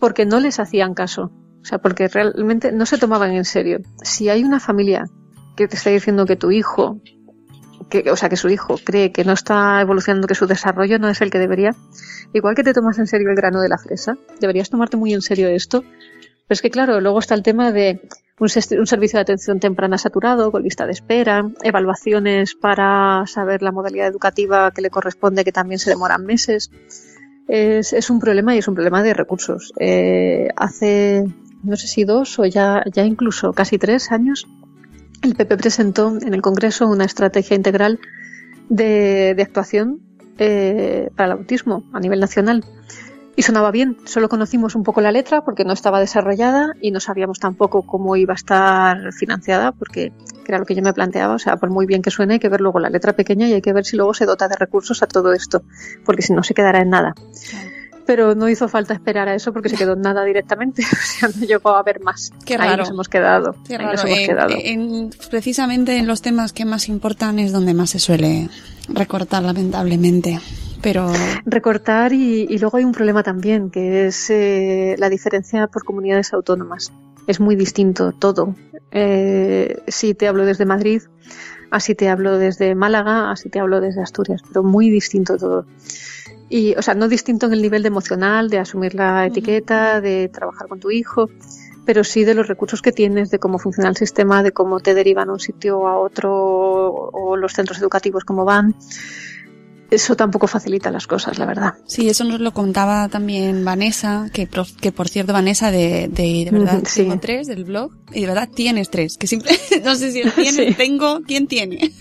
[SPEAKER 3] porque no les hacían caso. O sea, porque realmente no se tomaban en serio. Si hay una familia que te está diciendo que tu hijo, que, o sea, que su hijo cree que no está evolucionando, que su desarrollo no es el que debería, Igual que te tomas en serio el grano de la fresa, deberías tomarte muy en serio esto. Pero es que claro, luego está el tema de un, servicio de atención temprana saturado, con lista de espera, evaluaciones para saber la modalidad educativa que le corresponde, que también se demoran meses. Es, un problema y es un problema de recursos. Eh, hace, no sé si dos o ya, ya incluso casi tres años, el PP presentó en el Congreso una estrategia integral de, de actuación eh, para el autismo a nivel nacional. Y sonaba bien, solo conocimos un poco la letra porque no estaba desarrollada y no sabíamos tampoco cómo iba a estar financiada porque era lo que yo me planteaba, o sea, por muy bien que suene hay que ver luego la letra pequeña y hay que ver si luego se dota de recursos a todo esto, porque si no se quedará en nada. Pero no hizo falta esperar a eso porque se quedó en nada directamente, [LAUGHS] o sea, no llegó a haber más.
[SPEAKER 2] Qué raro.
[SPEAKER 3] Ahí nos hemos quedado.
[SPEAKER 2] Qué raro. precisamente en los temas que más importan es donde más se suele recortar lamentablemente. Pero...
[SPEAKER 3] Recortar y, luego hay un problema también, que es eh, la diferencia por comunidades autónomas. Es muy distinto todo. Eh, si te hablo desde Madrid, así te hablo desde Málaga, así te hablo desde Asturias, pero muy distinto todo. Y, o sea, no distinto en el nivel de emocional, de asumir la etiqueta, de trabajar con tu hijo, pero sí de los recursos que tienes, de cómo funciona el sistema, de cómo te derivan a un sitio a otro o los centros educativos cómo van eso tampoco facilita las cosas, la verdad.
[SPEAKER 2] Sí, eso nos lo contaba también Vanessa, que, que por cierto, Vanessa, de, de, verdad, tengo tres del blog, y de verdad tienes tres, que simple, [LAUGHS] no sé si [LAUGHS] tiene, tengo, ¿quién tiene?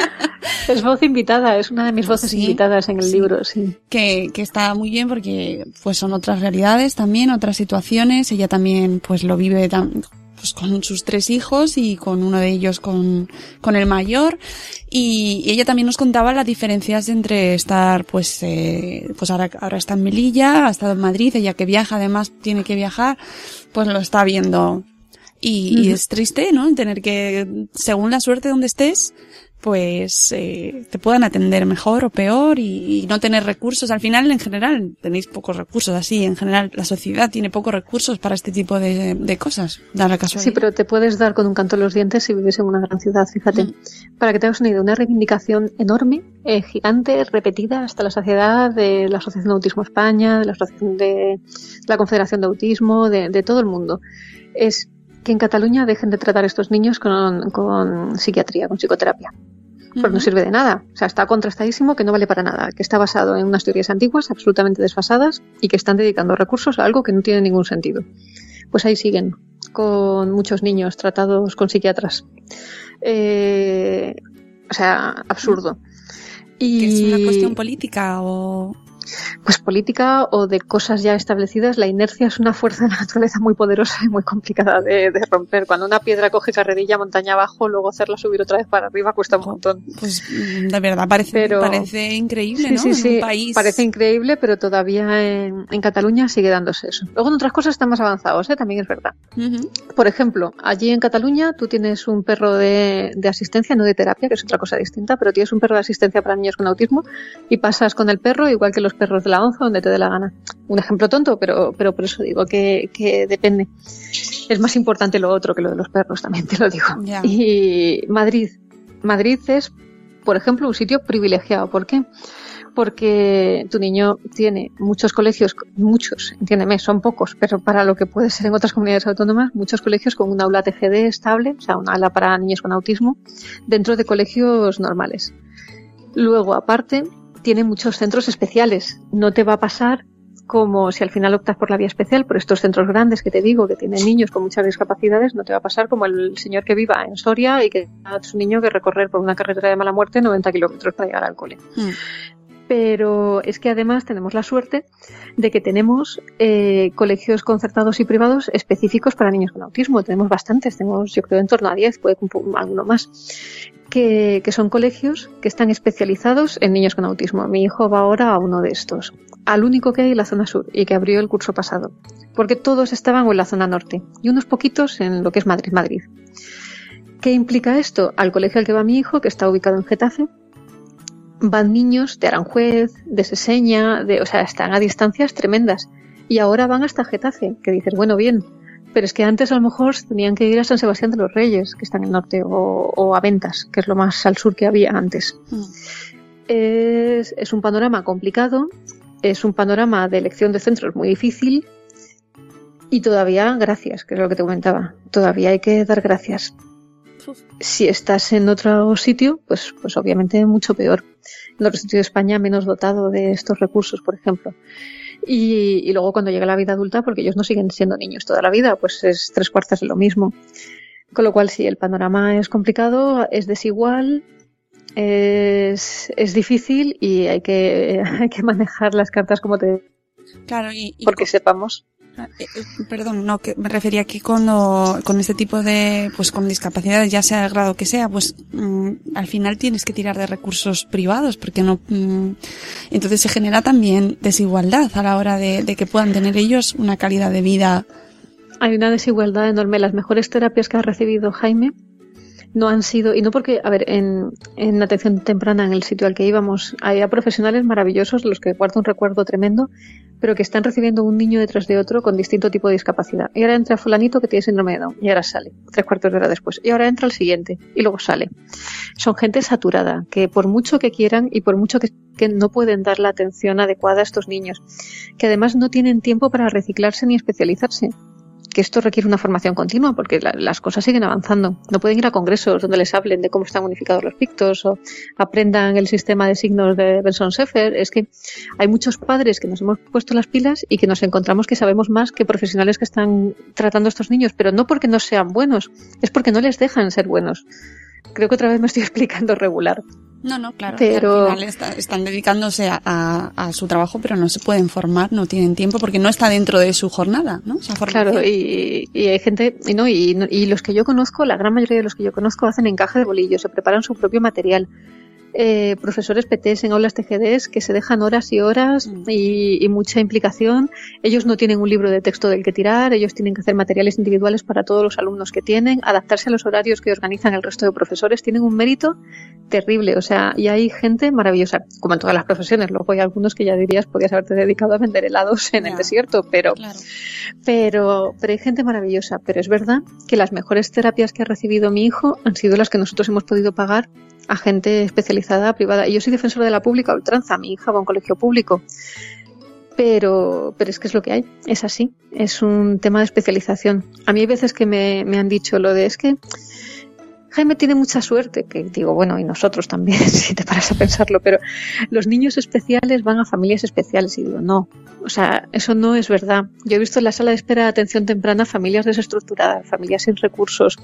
[SPEAKER 2] [LAUGHS]
[SPEAKER 3] es voz invitada, es una de mis voces invitadas en el libro, sí.
[SPEAKER 2] Que, que está muy bien porque, pues son otras realidades también, otras situaciones, ella también, pues lo vive tan, pues con sus tres hijos y con uno de ellos con, con el mayor. Y, ella también nos contaba las diferencias entre estar, pues, eh, pues ahora, ahora está en Melilla, ha estado en Madrid, ella que viaja, además tiene que viajar, pues lo está viendo. Y, y es triste, ¿no? Tener que, según la suerte donde estés, pues eh, te puedan atender mejor o peor y, y, no tener recursos. Al final, en general, tenéis pocos recursos. Así, en general, la sociedad tiene pocos recursos para este tipo de, de cosas. Da la.
[SPEAKER 3] Sí, pero te puedes dar con un canto en los dientes si vives en una gran ciudad, fíjate. Mm. Para que te hagas una idea, una reivindicación enorme, eh, gigante, repetida hasta la saciedad de la Asociación de Autismo España, de la Asociación de la Confederación de Autismo, de, de todo el mundo. Es que en Cataluña dejen de tratar a estos niños con, con psiquiatría, con psicoterapia. Pues no sirve de nada. O sea, está contrastadísimo que no vale para nada, que está basado en unas teorías antiguas, absolutamente desfasadas, y que están dedicando recursos a algo que no tiene ningún sentido. Pues ahí siguen, con muchos niños tratados con psiquiatras. Eh, o sea, absurdo.
[SPEAKER 2] Y... ¿Es una cuestión política o...?
[SPEAKER 3] Pues política o de cosas ya establecidas, la inercia es una fuerza de la naturaleza muy poderosa y muy complicada de, de romper. Cuando una piedra coge carrerilla montaña abajo, luego hacerla subir otra vez para arriba cuesta un montón.
[SPEAKER 2] Pues de verdad parece, pero, parece increíble,
[SPEAKER 3] sí,
[SPEAKER 2] ¿no?
[SPEAKER 3] Sí,
[SPEAKER 2] en
[SPEAKER 3] sí,
[SPEAKER 2] un país.
[SPEAKER 3] parece increíble, pero todavía en, en, Cataluña sigue dándose eso. Luego en otras cosas están más avanzados, ¿eh? también es verdad.
[SPEAKER 2] Uh -huh.
[SPEAKER 3] Por ejemplo, allí en Cataluña tú tienes un perro de, de asistencia, no de terapia, que es otra cosa distinta, pero tienes un perro de asistencia para niños con autismo y pasas con el perro igual que los perros de la ONCE donde te dé la gana. Un ejemplo tonto, pero, pero por eso digo que, que depende. Es más importante lo otro que lo de los perros, también te lo digo. Y Madrid. Madrid es, por ejemplo, un sitio privilegiado. ¿Por qué? Porque tu niño tiene muchos colegios, muchos, entiéndeme, son pocos, pero para lo que puede ser en otras comunidades autónomas, muchos colegios con un aula TGD estable, o sea, un aula para niños con autismo, dentro de colegios normales. Luego, aparte, tiene muchos centros especiales. No te va a pasar como si al final optas por la vía especial, por estos centros grandes que te digo, que tienen niños con muchas discapacidades, no te va a pasar como el señor que viva en Soria y que a su niño que recorrer por una carretera de mala muerte 90 kilómetros para llegar al cole.
[SPEAKER 2] Mm.
[SPEAKER 3] Pero es que además tenemos la suerte de que tenemos eh, colegios concertados y privados específicos para niños con autismo. Tenemos bastantes, tenemos yo creo en torno a 10, puede alguno más que, que, son colegios que están especializados en niños con autismo. Mi hijo va ahora a uno de estos, al único que hay en la zona sur y que abrió el curso pasado, porque todos estaban en la zona norte y unos poquitos en lo que es Madrid, Madrid. ¿Qué implica esto? Al colegio al que va mi hijo, que está ubicado en Getafe, van niños de Aranjuez, de Seseña, de, o sea, están a distancias tremendas. Y ahora van hasta Getafe, que dices, bueno, bien, pero es que antes a lo mejor tenían que ir a San Sebastián de los Reyes, que está en el norte, o, o a Ventas, que es lo más al sur que había antes.
[SPEAKER 2] Mm.
[SPEAKER 3] Es, es, un panorama complicado, es un panorama de elección de centros muy difícil y todavía, gracias, que es lo que te comentaba, todavía hay que dar gracias. Si estás en otro sitio, pues, pues obviamente mucho peor. En otro sitio de España menos dotado de estos recursos, por ejemplo. Y, y, luego cuando llega la vida adulta, porque ellos no siguen siendo niños toda la vida, pues es tres cuartas de lo mismo. Con lo cual, sí, el panorama es complicado, es desigual, es, es difícil y hay que, [LAUGHS] hay que manejar las cartas como te.
[SPEAKER 2] Claro, y, y
[SPEAKER 3] porque sepamos.
[SPEAKER 2] Perdón, no, que me refería que cuando, con este tipo de, pues con discapacidades, ya sea el grado que sea, pues mmm, al final tienes que tirar de recursos privados, porque no, mmm, entonces se genera también desigualdad a la hora de, de, que puedan tener ellos una calidad de vida.
[SPEAKER 3] Hay una desigualdad enorme. Las mejores terapias que ha recibido Jaime no han sido, y no porque, a ver, en, en atención temprana, en el sitio al que íbamos, había profesionales maravillosos, los que guardo un recuerdo tremendo, pero que están recibiendo un niño detrás de otro con distinto tipo de discapacidad. Y ahora entra fulanito que tiene síndrome de Down, y ahora sale, tres cuartos de hora después. Y ahora entra el siguiente, y luego sale. Son gente saturada, que por mucho que quieran y por mucho que, que no pueden dar la atención adecuada a estos niños, que además no tienen tiempo para reciclarse ni especializarse que esto requiere una formación continua porque la, las cosas siguen avanzando. No pueden ir a congresos donde les hablen de cómo están unificados los pictos o aprendan el sistema de signos de Benson Sefer. Es que hay muchos padres que nos hemos puesto las pilas y que nos encontramos que sabemos más que profesionales que están tratando a estos niños, pero no porque no sean buenos, es porque no les dejan ser buenos. Creo que otra vez me estoy [LAUGHS] explicando regular.
[SPEAKER 2] No, no, claro.
[SPEAKER 3] Pero...
[SPEAKER 2] Al final está, están dedicándose a, a, a, su trabajo, pero no se pueden formar, no tienen tiempo porque no está dentro de su jornada, ¿no?
[SPEAKER 3] claro, y, y, hay gente, y, no, y, y, los que yo conozco, la gran mayoría de los que yo conozco hacen encaje de bolillos, se preparan su propio material. Eh, profesores PTs en aulas TGDs que se dejan horas y horas
[SPEAKER 2] Mm.
[SPEAKER 3] y, y mucha implicación. Ellos no tienen un libro de texto del que tirar, ellos tienen que hacer materiales individuales para todos los alumnos que tienen, adaptarse a los horarios que organizan el resto de profesores. Tienen un mérito terrible, o sea, y hay gente maravillosa, como en todas las profesiones. Luego hay algunos que ya dirías podías haberte dedicado a vender helados en el desierto, pero
[SPEAKER 2] Claro.
[SPEAKER 3] pero, pero hay gente maravillosa. Pero es verdad que las mejores terapias que ha recibido mi hijo han sido las que nosotros hemos podido pagar a gente especializada privada. Y yo soy defensora de la pública ultranza. Mi hija va a un colegio público. Pero, pero es que es lo que hay. Es así. Es un tema de especialización. A mí hay veces que me, me han dicho lo de es que Jaime tiene mucha suerte, que digo, bueno, y nosotros también, [LAUGHS] si te paras a pensarlo, pero los niños especiales van a familias especiales y digo, no, o sea, eso no es verdad. Yo he visto en la sala de espera de atención temprana familias desestructuradas, familias sin recursos,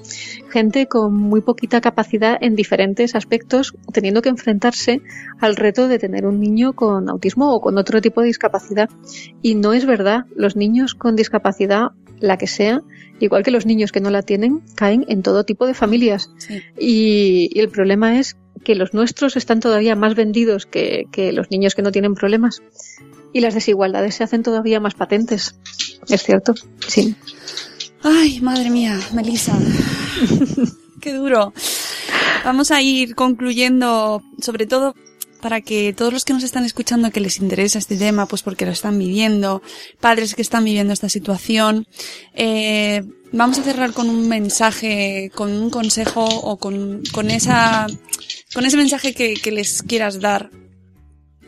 [SPEAKER 3] gente con muy poquita capacidad en diferentes aspectos, teniendo que enfrentarse al reto de tener un niño con autismo o con otro tipo de discapacidad. Y no es verdad, los niños con discapacidad, la que sea, igual que los niños que no la tienen, caen en todo tipo de familias.
[SPEAKER 2] Sí.
[SPEAKER 3] Y, y el problema es que los nuestros están todavía más vendidos que, que los niños que no tienen problemas. Y las desigualdades se hacen todavía más patentes. Es cierto, sí.
[SPEAKER 2] Ay, madre mía, Melissa. [LAUGHS] Qué duro. Vamos a ir concluyendo, sobre todo para que todos los que nos están escuchando que les interesa este tema, pues porque lo están viviendo, padres que están viviendo esta situación, eh, vamos a cerrar con un mensaje, con un consejo o con, con esa, con ese mensaje que, que les quieras dar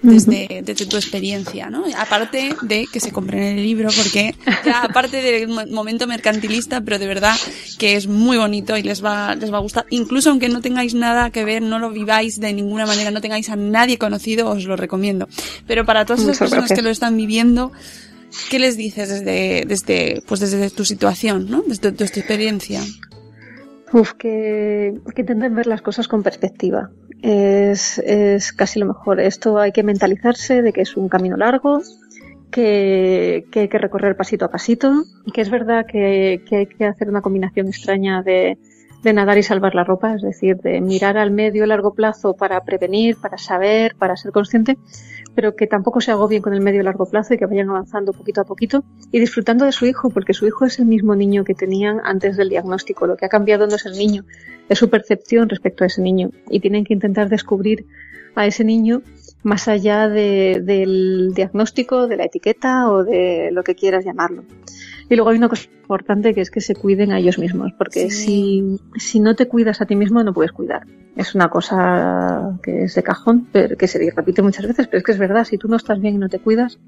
[SPEAKER 2] desde, desde tu experiencia, ¿no? Aparte de que se compren el libro, porque ya aparte del mo- momento mercantilista, pero de verdad que es muy bonito y les va, les va a gustar. Incluso aunque no tengáis nada que ver, no lo viváis de ninguna manera, no tengáis a nadie conocido, os lo recomiendo. Pero para todas esas personas
[SPEAKER 3] gracias.
[SPEAKER 2] que lo están viviendo, ¿qué les dices desde, desde, pues desde tu situación, ¿no? Desde tu, tu experiencia.
[SPEAKER 3] Uf, que, que intenten ver las cosas con perspectiva. Es, es casi lo mejor. Esto hay que mentalizarse de que es un camino largo, que, que hay que recorrer pasito a pasito, y que es verdad que, que hay que hacer una combinación extraña de, de nadar y salvar la ropa, es decir, de mirar al medio largo plazo para prevenir, para saber, para ser consciente, pero que tampoco se agobien con el medio largo plazo y que vayan avanzando poquito a poquito y disfrutando de su hijo, porque su hijo es el mismo niño que tenían antes del diagnóstico. Lo que ha cambiado no es el niño, es su percepción respecto a ese niño. Y tienen que intentar descubrir a ese niño más allá de- del diagnóstico, de la etiqueta o de lo que quieras llamarlo. Y luego hay una cosa importante que es que se cuiden a ellos mismos, porque
[SPEAKER 2] Sí.
[SPEAKER 3] si, si no te cuidas a ti mismo no puedes cuidar. Es una cosa que es de cajón, pero que se repite muchas veces, pero es que es verdad, si tú no estás bien y no te cuidas,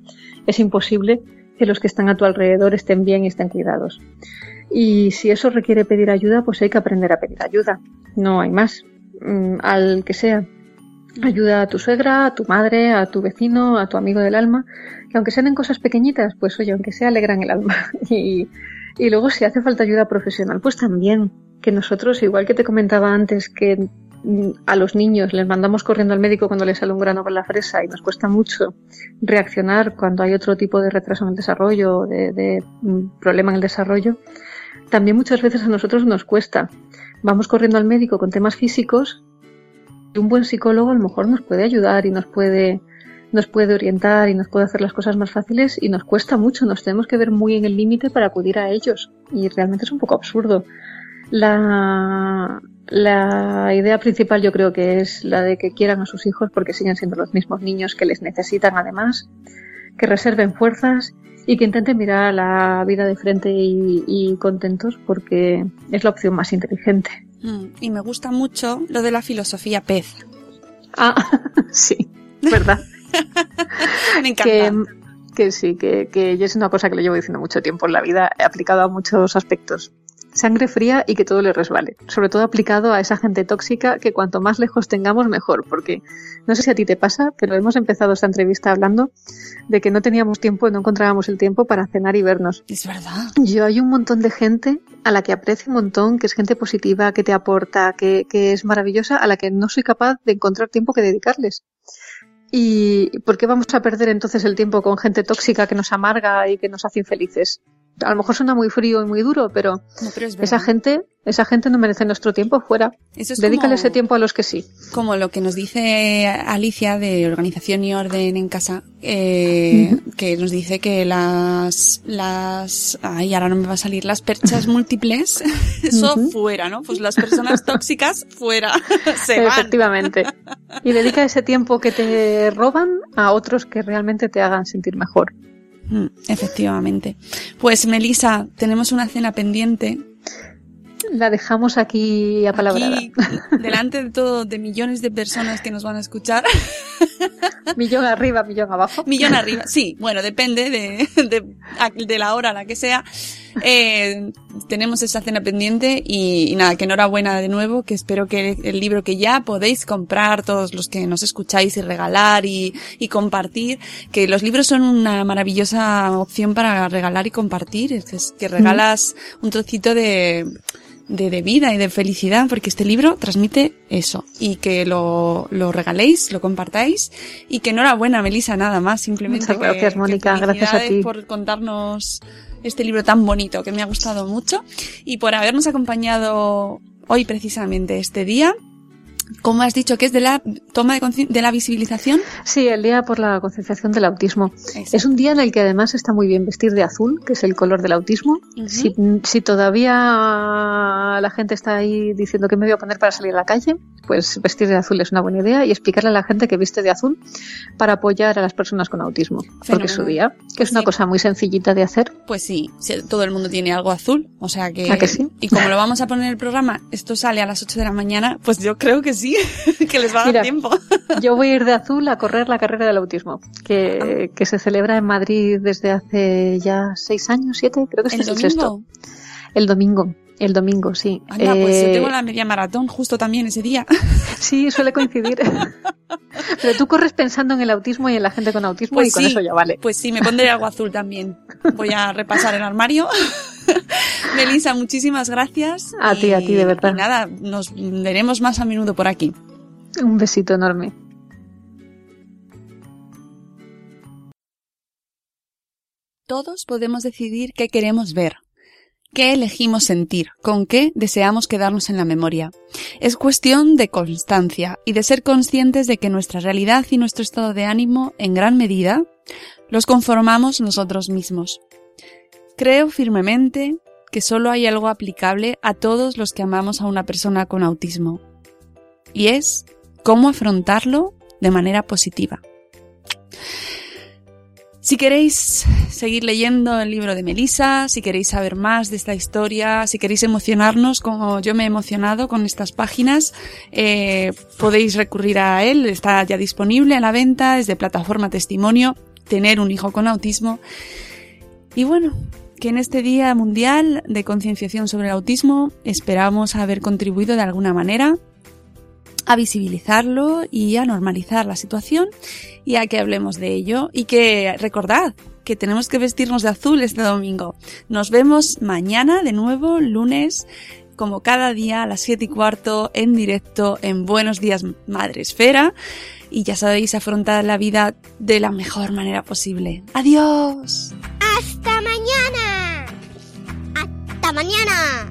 [SPEAKER 3] es imposible que los que están a tu alrededor estén bien y estén cuidados. Y si eso requiere pedir ayuda, pues hay que aprender a pedir ayuda. No hay más. Mm, Al que sea. Ayuda a tu suegra, a tu madre, a tu vecino, a tu amigo del alma. Que aunque sean en cosas pequeñitas, pues oye, aunque sea alegran el alma. [LAUGHS] Y, y luego si hace falta ayuda profesional, pues también. Que nosotros, igual que te comentaba antes, que mm, a los niños les mandamos corriendo al médico cuando les sale un grano con la fresa y nos cuesta mucho reaccionar cuando hay otro tipo de retraso en el desarrollo, de, de mm, problema en el desarrollo, también muchas veces a nosotros nos cuesta. Vamos corriendo al médico con temas físicos y un buen psicólogo a lo mejor nos puede ayudar y nos puede nos puede orientar y nos puede hacer las cosas más fáciles y nos cuesta mucho, nos tenemos que ver muy en el límite para acudir a ellos y realmente es un poco absurdo. La, la idea principal yo creo que es la de que quieran a sus hijos porque siguen siendo los mismos niños que les necesitan además, que reserven fuerzas y que intenten mirar la vida de frente y, y contentos porque es la opción más inteligente.
[SPEAKER 2] Mm, Y me gusta mucho lo de la filosofía pez.
[SPEAKER 3] Ah, [LAUGHS] sí, verdad. [LAUGHS] [LAUGHS]
[SPEAKER 2] Me encanta.
[SPEAKER 3] que, que sí, que, que yo es una cosa que lo llevo diciendo mucho tiempo en la vida, he aplicado a muchos aspectos. Sangre fría y que todo le resbale. Sobre todo aplicado a esa gente tóxica que cuanto más lejos tengamos mejor, porque no sé si a ti te pasa, pero hemos empezado esta entrevista hablando de que no teníamos tiempo, no encontrábamos el tiempo para cenar y vernos.
[SPEAKER 2] Es verdad.
[SPEAKER 3] Yo hay un montón de gente a la que aprecio un montón, que es gente positiva, que te aporta, que, que es maravillosa, a la que no soy capaz de encontrar tiempo que dedicarles. ¿Y por qué vamos a perder entonces el tiempo con gente tóxica que nos amarga y que nos hace infelices? A lo mejor suena muy frío y muy duro, pero,
[SPEAKER 2] No, pero es
[SPEAKER 3] esa gente, esa gente no merece nuestro tiempo fuera.
[SPEAKER 2] Eso es
[SPEAKER 3] Dedícale
[SPEAKER 2] como-
[SPEAKER 3] ese tiempo a los que sí.
[SPEAKER 2] Como lo que nos dice Alicia de Organización y Orden en Casa, eh, que nos dice que las, las, ay, ahora no me va a salir, las perchas [LAUGHS] múltiples, [LAUGHS] eso fuera, ¿no? Pues las personas [LAUGHS] tóxicas fuera, se van.
[SPEAKER 3] Efectivamente. Y dedica ese tiempo que te roban a otros que realmente te hagan sentir mejor.
[SPEAKER 2] Mm, Efectivamente. Pues Melisa, tenemos una cena pendiente.
[SPEAKER 3] La dejamos aquí apalabrada.
[SPEAKER 2] Aquí, delante de todo, de millones de personas que nos van a escuchar. [LAUGHS] [LAUGHS]
[SPEAKER 3] Millón arriba, millón abajo.
[SPEAKER 2] Millón [LAUGHS] arriba. Sí, bueno, depende de, de, de la hora a la que sea. Eh, tenemos esa cena pendiente y, y nada, que enhorabuena de nuevo, que espero que el libro que ya podéis comprar, todos los que nos escucháis y regalar y, y compartir, que los libros son una maravillosa opción para regalar y compartir, es que, regalas un trocito de, de, de vida y de felicidad, porque este libro transmite eso. Y que lo, lo regaléis, lo compartáis. Y que enhorabuena, Melissa, nada más. Simplemente
[SPEAKER 3] Muchas gracias,
[SPEAKER 2] que
[SPEAKER 3] Mónica, gracias a ti.
[SPEAKER 2] por contarnos este libro tan bonito que me ha gustado mucho y por habernos acompañado hoy precisamente este día. Como has dicho que es de la toma de, de la visibilización.
[SPEAKER 3] Sí, el día por la concienciación del autismo.
[SPEAKER 2] Eso.
[SPEAKER 3] Es un día en el que además está muy bien vestir de azul, que es el color del autismo.
[SPEAKER 2] Ujú.
[SPEAKER 3] si, si todavía la gente está ahí diciendo que me voy a poner para salir a la calle, pues vestir de azul es una buena idea y explicarle a la gente que viste de azul para apoyar a las personas con autismo. Porque es su
[SPEAKER 2] Fenomenal.
[SPEAKER 3] día, que es una
[SPEAKER 2] Sí.
[SPEAKER 3] cosa muy sencillita de hacer.
[SPEAKER 2] Pues sí, todo el mundo tiene algo azul, o sea que...
[SPEAKER 3] ¿A que sí?
[SPEAKER 2] Y como lo vamos a poner en el programa, esto sale a las 8 de la mañana, pues yo creo que sí, [LAUGHS] que les va a dar
[SPEAKER 3] Mira,
[SPEAKER 2] tiempo.
[SPEAKER 3] Yo voy a ir de azul a correr la carrera del autismo, que, que se celebra en Madrid desde hace ya seis años, siete, creo que este
[SPEAKER 2] ¿El
[SPEAKER 3] es el sexto. El domingo. El domingo, sí.
[SPEAKER 2] Anda, pues yo
[SPEAKER 3] Eh,
[SPEAKER 2] tengo la media maratón justo también ese día. [LAUGHS]
[SPEAKER 3] Sí, suele coincidir. [LAUGHS] Pero tú corres pensando en el autismo y en la gente con autismo
[SPEAKER 2] Pues
[SPEAKER 3] y con eso ya vale.
[SPEAKER 2] Pues sí, me pondré algo azul también. Voy a repasar el armario. [LAUGHS] Melissa, muchísimas gracias.
[SPEAKER 3] A ti, a ti, de verdad.
[SPEAKER 2] Y nada, nos veremos más a menudo por aquí.
[SPEAKER 3] Un besito enorme.
[SPEAKER 2] Todos podemos decidir qué queremos ver, qué elegimos sentir, con qué deseamos quedarnos en la memoria. Es cuestión de constancia y de ser conscientes de que nuestra realidad y nuestro estado de ánimo, en gran medida, los conformamos nosotros mismos. Creo firmemente que solo hay algo aplicable a todos los que amamos a una persona con autismo, y es cómo afrontarlo de manera positiva. Si queréis seguir leyendo el libro de Melissa, si queréis saber más de esta historia, si queréis emocionarnos como yo me he emocionado con estas páginas, eh, podéis recurrir a él, está ya disponible a la venta, es de plataforma testimonio, tener un hijo con autismo. Y bueno, que en este Día Mundial de Concienciación sobre el Autismo esperamos haber contribuido de alguna manera a visibilizarlo y a normalizar la situación y a que hablemos de ello y que recordad que tenemos que vestirnos de azul este domingo. Nos vemos mañana de nuevo, lunes, como cada día a las 7 y cuarto en directo en Buenos Días Madre Esfera y ya sabéis afrontar la vida de la mejor manera posible. Adiós.
[SPEAKER 1] ¡Hasta mañana! ¡Hasta mañana!